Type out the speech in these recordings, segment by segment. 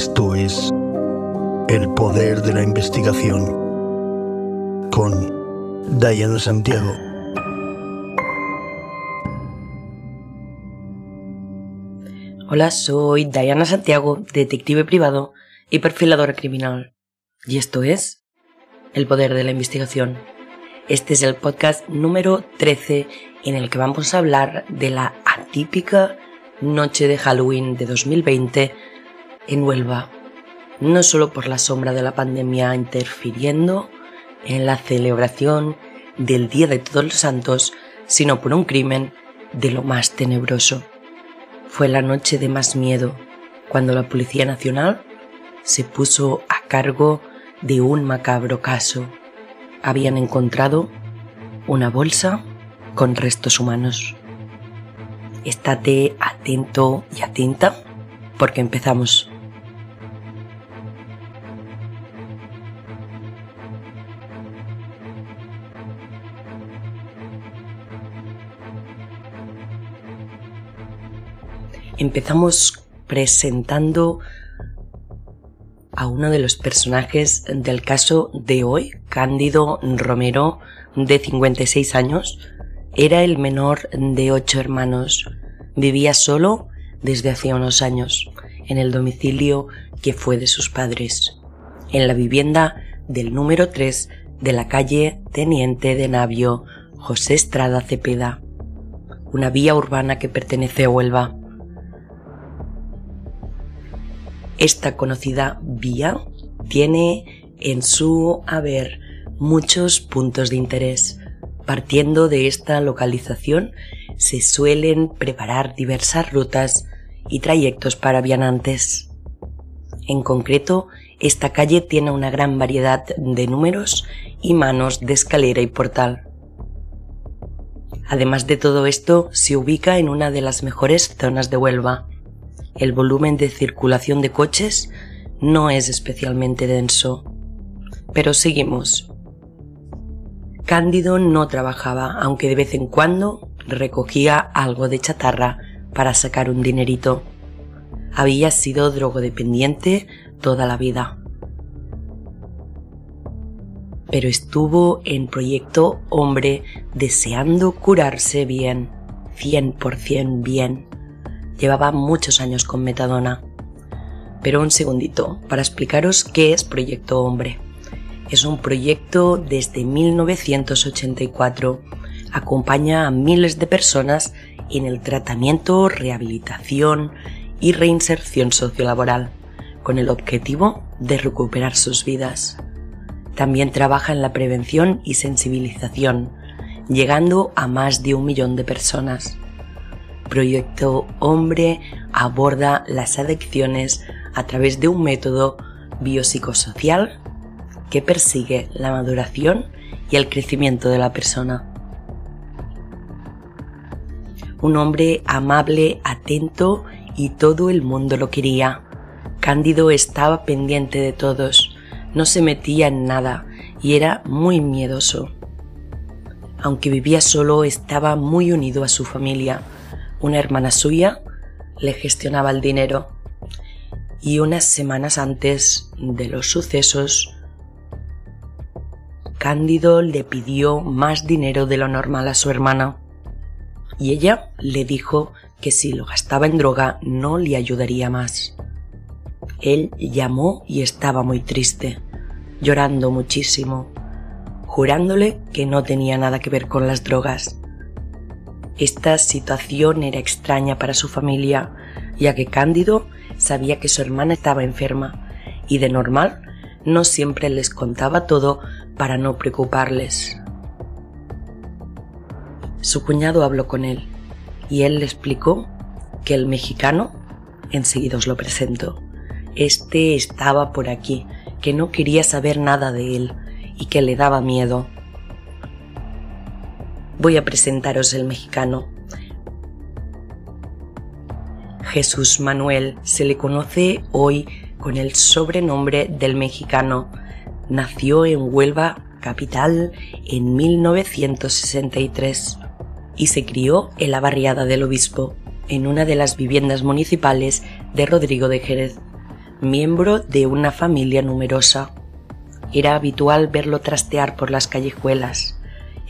Esto es El Poder de la Investigación con Diana Santiago. Hola, soy Diana Santiago, detective privado y perfiladora criminal. Y esto es El Poder de la Investigación. Este es el podcast número 13 en el que vamos a hablar de la atípica noche de Halloween de 2020 en Huelva, no solo por la sombra de la pandemia interfiriendo en la celebración del Día de Todos los Santos, sino por un crimen de lo más tenebroso. Fue la noche de más miedo, cuando la Policía Nacional se puso a cargo de un macabro caso. Habían encontrado una bolsa con restos humanos. Estate atento y atenta porque empezamos. Empezamos presentando a uno de los personajes del caso de hoy, Cándido Romero, de 56 años. Era el menor de ocho hermanos. Vivía solo desde hacía unos años, en el domicilio que fue de sus padres, en la vivienda del número 3 de la calle Teniente de Navio José Estrada Cepeda, una vía urbana que pertenece a Huelva. Esta conocida vía tiene en su haber muchos puntos de interés. Partiendo de esta localización se suelen preparar diversas rutas y trayectos para vianantes. En concreto, esta calle tiene una gran variedad de números y manos de escalera y portal. Además de todo esto, se ubica en una de las mejores zonas de Huelva, el volumen de circulación de coches no es especialmente denso. Pero seguimos. Cándido no trabajaba, aunque de vez en cuando recogía algo de chatarra para sacar un dinerito. Había sido drogodependiente toda la vida. Pero estuvo en proyecto hombre deseando curarse bien, cien por cien bien llevaba muchos años con metadona. Pero un segundito, para explicaros qué es Proyecto Hombre. Es un proyecto desde 1984. Acompaña a miles de personas en el tratamiento, rehabilitación y reinserción sociolaboral, con el objetivo de recuperar sus vidas. También trabaja en la prevención y sensibilización, llegando a más de un millón de personas. Proyecto Hombre aborda las adicciones a través de un método biopsicosocial que persigue la maduración y el crecimiento de la persona. Un hombre amable, atento y todo el mundo lo quería. Cándido estaba pendiente de todos, no se metía en nada y era muy miedoso. Aunque vivía solo, estaba muy unido a su familia. Una hermana suya le gestionaba el dinero. Y unas semanas antes de los sucesos, Cándido le pidió más dinero de lo normal a su hermana. Y ella le dijo que si lo gastaba en droga no le ayudaría más. Él llamó y estaba muy triste, llorando muchísimo, jurándole que no tenía nada que ver con las drogas. Esta situación era extraña para su familia, ya que Cándido sabía que su hermana estaba enferma y de normal no siempre les contaba todo para no preocuparles. Su cuñado habló con él y él le explicó que el mexicano, enseguida os lo presento, este estaba por aquí, que no quería saber nada de él y que le daba miedo. Voy a presentaros el mexicano. Jesús Manuel se le conoce hoy con el sobrenombre del mexicano. Nació en Huelva, capital, en 1963 y se crió en la barriada del obispo, en una de las viviendas municipales de Rodrigo de Jerez, miembro de una familia numerosa. Era habitual verlo trastear por las callejuelas,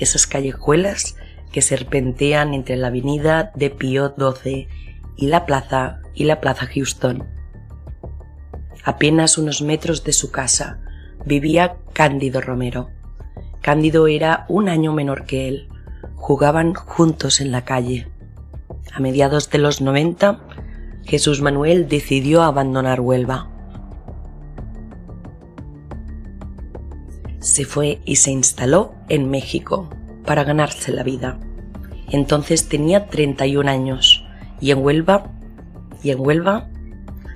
esas callejuelas que serpentean entre la avenida de Pío XII y la plaza y la plaza Houston. Apenas unos metros de su casa vivía Cándido Romero. Cándido era un año menor que él, jugaban juntos en la calle. A mediados de los 90, Jesús Manuel decidió abandonar Huelva. Se fue y se instaló en México para ganarse la vida. Entonces tenía 31 años y en Huelva y en Huelva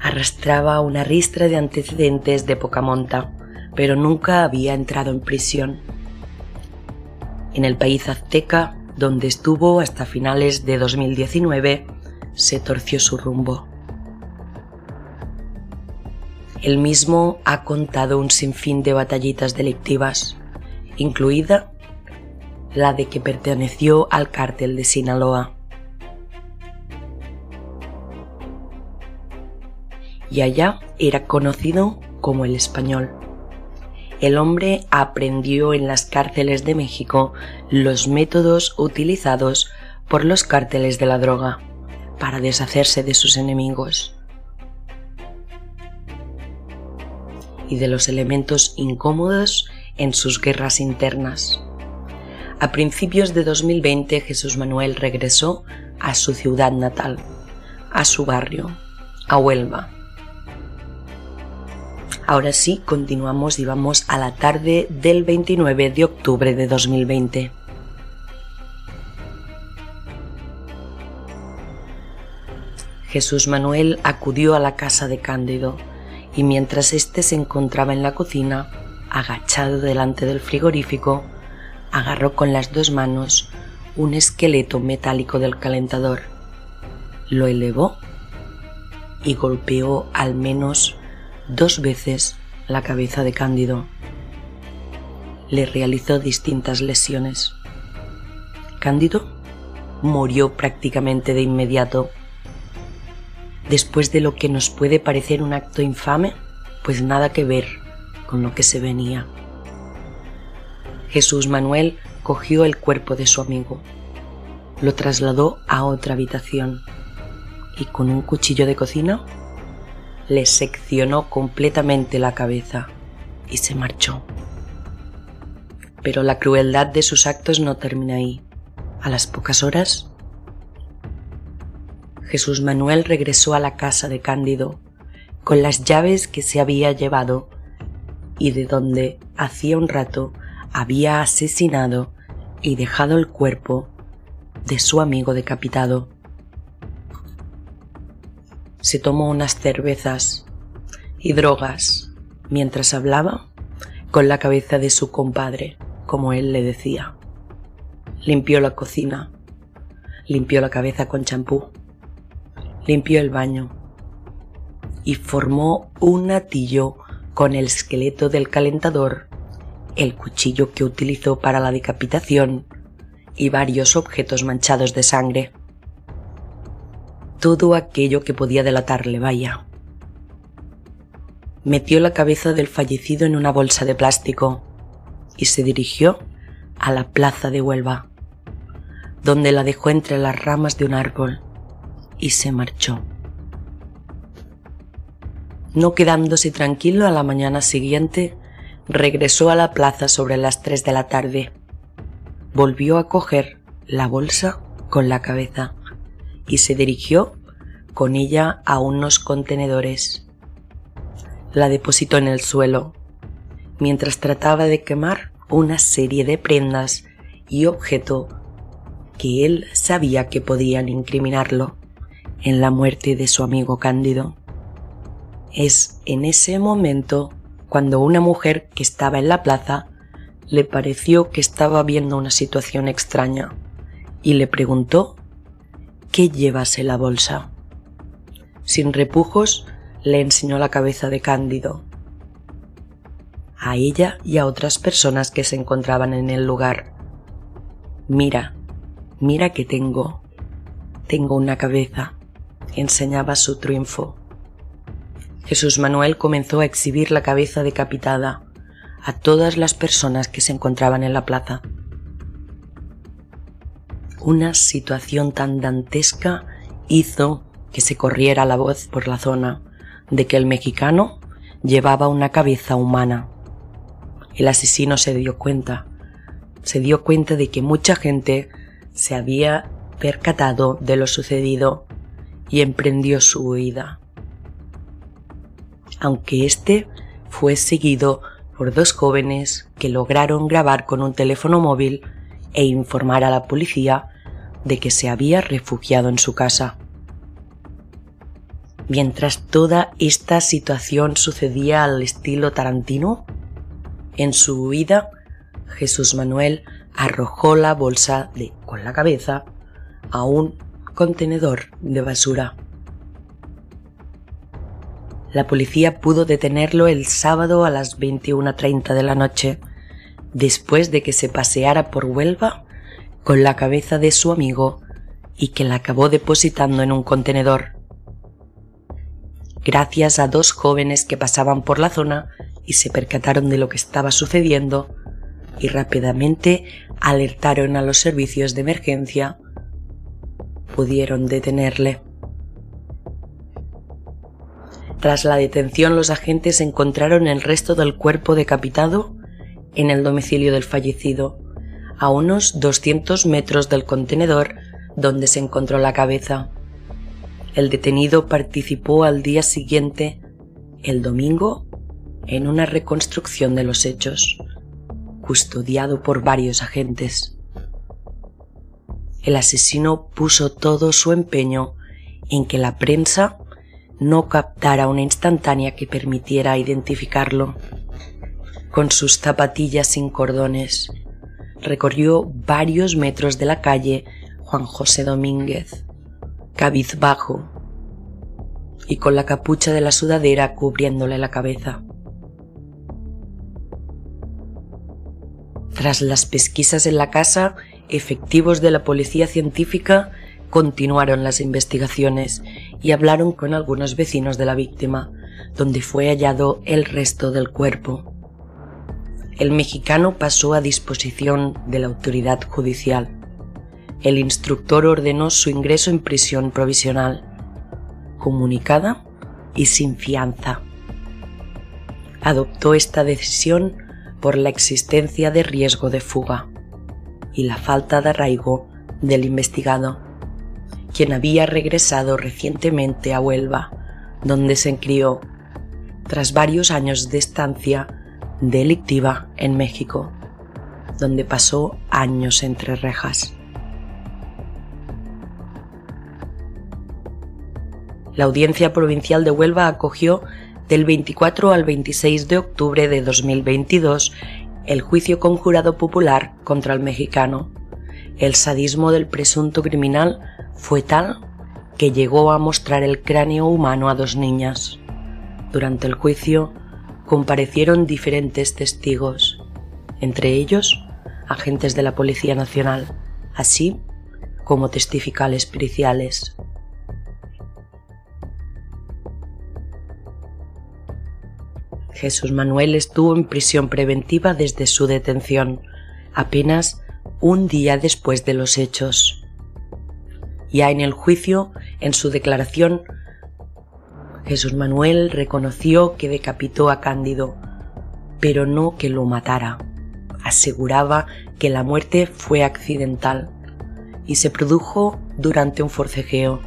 arrastraba una ristra de antecedentes de poca monta, pero nunca había entrado en prisión en el país azteca, donde estuvo hasta finales de 2019, se torció su rumbo. Él mismo ha contado un sinfín de batallitas delictivas, incluida la de que perteneció al cártel de Sinaloa. Y allá era conocido como el español el hombre aprendió en las cárceles de México los métodos utilizados por los cárteles de la droga para deshacerse de sus enemigos y de los elementos incómodos en sus guerras internas. A principios de 2020 Jesús Manuel regresó a su ciudad natal, a su barrio, a Huelva Ahora sí, continuamos y vamos a la tarde del 29 de octubre de 2020. Jesús Manuel acudió a la casa de Cándido y mientras éste se encontraba en la cocina, agachado delante del frigorífico, agarró con las dos manos un esqueleto metálico del calentador, lo elevó y golpeó al menos dos veces la cabeza de Cándido. Le realizó distintas lesiones. Cándido murió prácticamente de inmediato. Después de lo que nos puede parecer un acto infame, pues nada que ver con lo que se venía. Jesús Manuel cogió el cuerpo de su amigo, lo trasladó a otra habitación y con un cuchillo de cocina le seccionó completamente la cabeza y se marchó. Pero la crueldad de sus actos no termina ahí. A las pocas horas, Jesús Manuel regresó a la casa de Cándido con las llaves que se había llevado y de donde hacía un rato había asesinado y dejado el cuerpo de su amigo decapitado se tomó unas cervezas y drogas mientras hablaba con la cabeza de su compadre, como él le decía. Limpió la cocina, limpió la cabeza con champú, limpió el baño y formó un atillo con el esqueleto del calentador, el cuchillo que utilizó para la decapitación, y varios objetos manchados de sangre. Todo aquello que podía delatarle, vaya. Metió la cabeza del fallecido en una bolsa de plástico y se dirigió a la plaza de Huelva, donde la dejó entre las ramas de un árbol y se marchó. No quedándose tranquilo a la mañana siguiente, regresó a la plaza sobre las tres de la tarde. Volvió a coger la bolsa con la cabeza y se dirigió con ella a unos contenedores. La depositó en el suelo, mientras trataba de quemar una serie de prendas y objetos que él sabía que podían incriminarlo en la muerte de su amigo Cándido. Es en ese momento cuando una mujer que estaba en la plaza le pareció que estaba viendo una situación extraña y le preguntó qué llevase la bolsa. Sin repujos, le enseñó la cabeza de Cándido. A ella y a otras personas que se encontraban en el lugar. Mira, mira que tengo. Tengo una cabeza. Enseñaba su triunfo. Jesús Manuel comenzó a exhibir la cabeza decapitada a todas las personas que se encontraban en la plaza. Una situación tan dantesca hizo que se corriera la voz por la zona de que el mexicano llevaba una cabeza humana. El asesino se dio cuenta, se dio cuenta de que mucha gente se había percatado de lo sucedido y emprendió su huida aunque este fue seguido por dos jóvenes que lograron grabar con un teléfono móvil e informar a la policía de que se había refugiado en su casa. Mientras toda esta situación sucedía al estilo Tarantino, en su huida, Jesús Manuel arrojó la bolsa de con la cabeza a un contenedor de basura. La policía pudo detenerlo el sábado a las 21.30 de la noche, después de que se paseara por Huelva con la cabeza de su amigo y que la acabó depositando en un contenedor. Gracias a dos jóvenes que pasaban por la zona y se percataron de lo que estaba sucediendo y rápidamente alertaron a los servicios de emergencia, pudieron detenerle. Tras la detención, los agentes encontraron el resto del cuerpo decapitado en el domicilio del fallecido, a unos 200 metros del contenedor donde se encontró la cabeza. El detenido participó al día siguiente, el domingo, en una reconstrucción de los hechos, custodiado por varios agentes. El asesino puso todo su empeño en que la prensa no captara una instantánea que permitiera identificarlo. Con sus zapatillas sin cordones, recorrió varios metros de la calle Juan José Domínguez, cabizbajo, y con la capucha de la sudadera cubriéndole la cabeza. Tras las pesquisas en la casa, efectivos de la policía científica continuaron las investigaciones y hablaron con algunos vecinos de la víctima, donde fue hallado el resto del cuerpo. El mexicano pasó a disposición de la autoridad judicial. El instructor ordenó su ingreso en prisión provisional, comunicada y sin fianza. Adoptó esta decisión por la existencia de riesgo de fuga y la falta de arraigo del investigado quien había regresado recientemente a Huelva, donde se crió, tras varios años de estancia delictiva en México, donde pasó años entre rejas. La Audiencia Provincial de Huelva acogió del 24 al 26 de octubre de 2022 el juicio conjurado popular contra el mexicano. El sadismo del presunto criminal fue tal que llegó a mostrar el cráneo humano a dos niñas. Durante el juicio comparecieron diferentes testigos, entre ellos agentes de la Policía Nacional, así como testificales periciales. Jesús Manuel estuvo en prisión preventiva desde su detención, apenas un día después de los hechos. Ya en el juicio, en su declaración, Jesús Manuel reconoció que decapitó a Cándido, pero no que lo matara. Aseguraba que la muerte fue accidental y se produjo durante un forcejeo.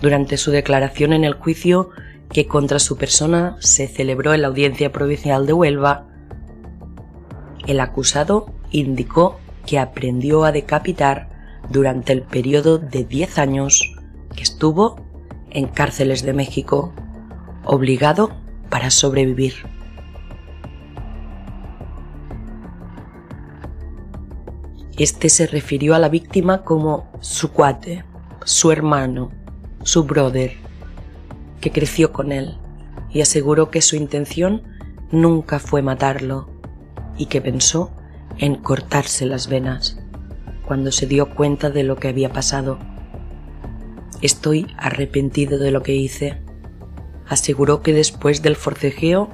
Durante su declaración en el juicio que contra su persona se celebró en la Audiencia Provincial de Huelva, el acusado indicó que aprendió a decapitar durante el periodo de 10 años que estuvo en cárceles de México, obligado para sobrevivir. Este se refirió a la víctima como su cuate, su hermano, su brother, que creció con él, y aseguró que su intención nunca fue matarlo, y que pensó en cortarse las venas cuando se dio cuenta de lo que había pasado. Estoy arrepentido de lo que hice. Aseguró que después del forcejeo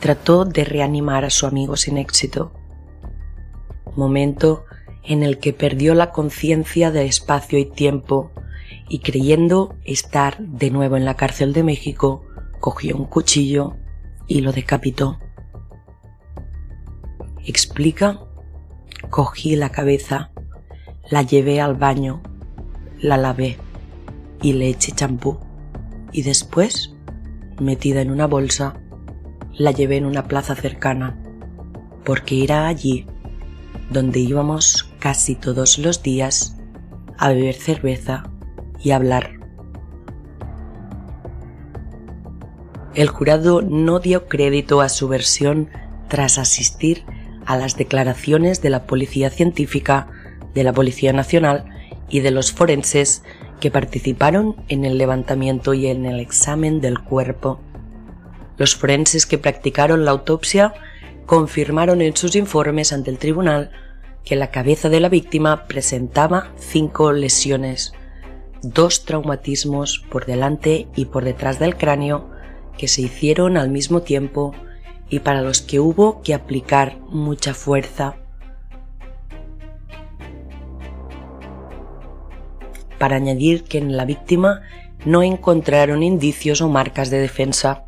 trató de reanimar a su amigo sin éxito. Momento en el que perdió la conciencia de espacio y tiempo y creyendo estar de nuevo en la cárcel de México, cogió un cuchillo y lo decapitó. Explica, cogí la cabeza, la llevé al baño, la lavé y le eché champú y después, metida en una bolsa, la llevé en una plaza cercana, porque era allí donde íbamos casi todos los días a beber cerveza hablar. El jurado no dio crédito a su versión tras asistir a las declaraciones de la Policía Científica, de la Policía Nacional y de los forenses que participaron en el levantamiento y en el examen del cuerpo. Los forenses que practicaron la autopsia confirmaron en sus informes ante el tribunal que la cabeza de la víctima presentaba cinco lesiones, dos traumatismos por delante y por detrás del cráneo que se hicieron al mismo tiempo y para los que hubo que aplicar mucha fuerza. Para añadir que en la víctima no encontraron indicios o marcas de defensa.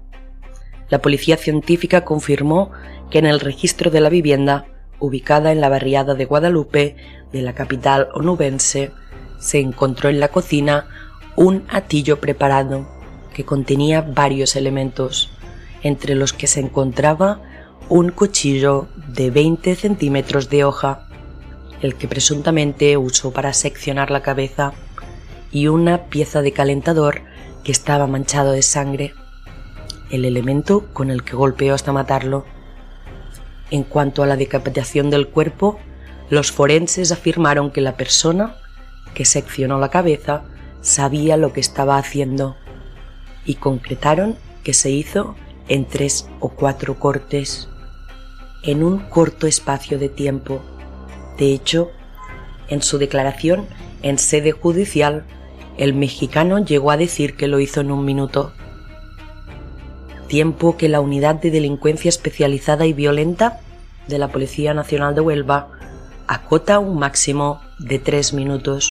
La policía científica confirmó que en el registro de la vivienda ubicada en la barriada de Guadalupe de la capital onubense, se encontró en la cocina un atillo preparado que contenía varios elementos, entre los que se encontraba un cuchillo de 20 centímetros de hoja, el que presuntamente usó para seccionar la cabeza, y una pieza de calentador que estaba manchado de sangre, el elemento con el que golpeó hasta matarlo. En cuanto a la decapitación del cuerpo, los forenses afirmaron que la persona que seccionó la cabeza sabía lo que estaba haciendo y concretaron que se hizo en tres o cuatro cortes en un corto espacio de tiempo. De hecho, en su declaración en sede judicial, el mexicano llegó a decir que lo hizo en un minuto tiempo que la Unidad de Delincuencia Especializada y Violenta de la Policía Nacional de Huelva acota un máximo de tres minutos.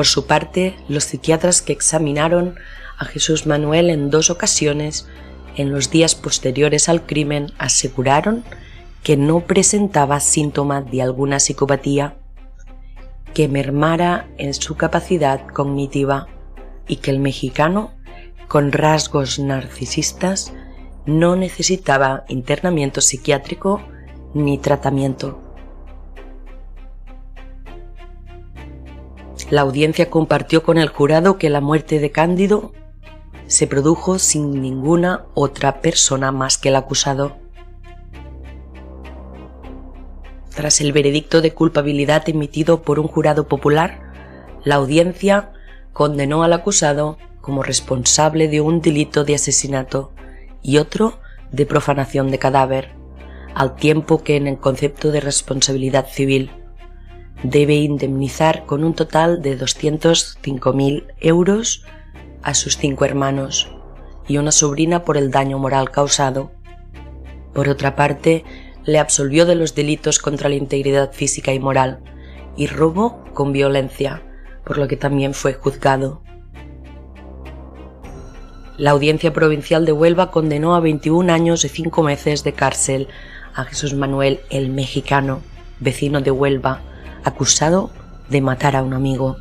Por su parte, los psiquiatras que examinaron a Jesús Manuel en dos ocasiones en los días posteriores al crimen aseguraron que no presentaba síntomas de alguna psicopatía que mermara en su capacidad cognitiva y que el mexicano, con rasgos narcisistas, no necesitaba internamiento psiquiátrico ni tratamiento. La audiencia compartió con el jurado que la muerte de Cándido se produjo sin ninguna otra persona más que el acusado. Tras el veredicto de culpabilidad emitido por un jurado popular, la audiencia condenó al acusado como responsable de un delito de asesinato y otro de profanación de cadáver, al tiempo que en el concepto de responsabilidad civil debe indemnizar con un total de 205.000 euros a sus cinco hermanos y una sobrina por el daño moral causado. Por otra parte, le absolvió de los delitos contra la integridad física y moral y robo con violencia, por lo que también fue juzgado. La Audiencia Provincial de Huelva condenó a 21 años y 5 meses de cárcel a Jesús Manuel el Mexicano, vecino de Huelva, acusado de matar a un amigo,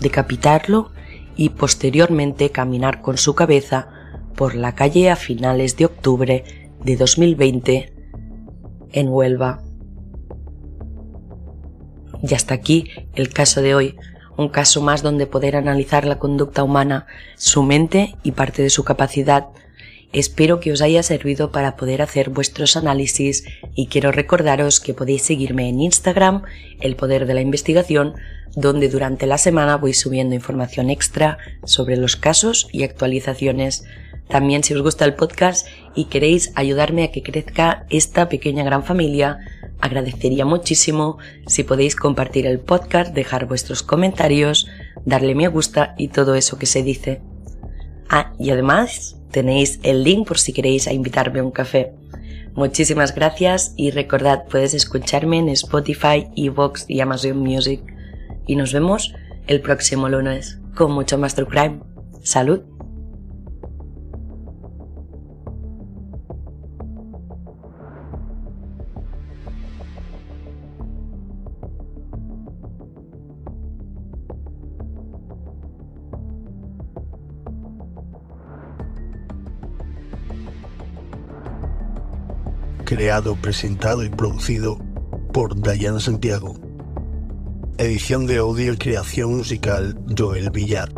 decapitarlo y posteriormente caminar con su cabeza por la calle a finales de octubre de 2020 en Huelva. Y hasta aquí el caso de hoy, un caso más donde poder analizar la conducta humana, su mente y parte de su capacidad. Espero que os haya servido para poder hacer vuestros análisis y quiero recordaros que podéis seguirme en Instagram, El Poder de la Investigación, donde durante la semana voy subiendo información extra sobre los casos y actualizaciones. También si os gusta el podcast y queréis ayudarme a que crezca esta pequeña gran familia, agradecería muchísimo si podéis compartir el podcast, dejar vuestros comentarios, darle me gusta y todo eso que se dice. Ah, y además tenéis el link por si queréis invitarme a un café. Muchísimas gracias y recordad, puedes escucharme en Spotify, Evox y Amazon Music y nos vemos el próximo lunes con mucho más True Crime. ¡Salud! Creado, presentado y producido por Dayana Santiago. Edición de audio y creación musical Joel Villar.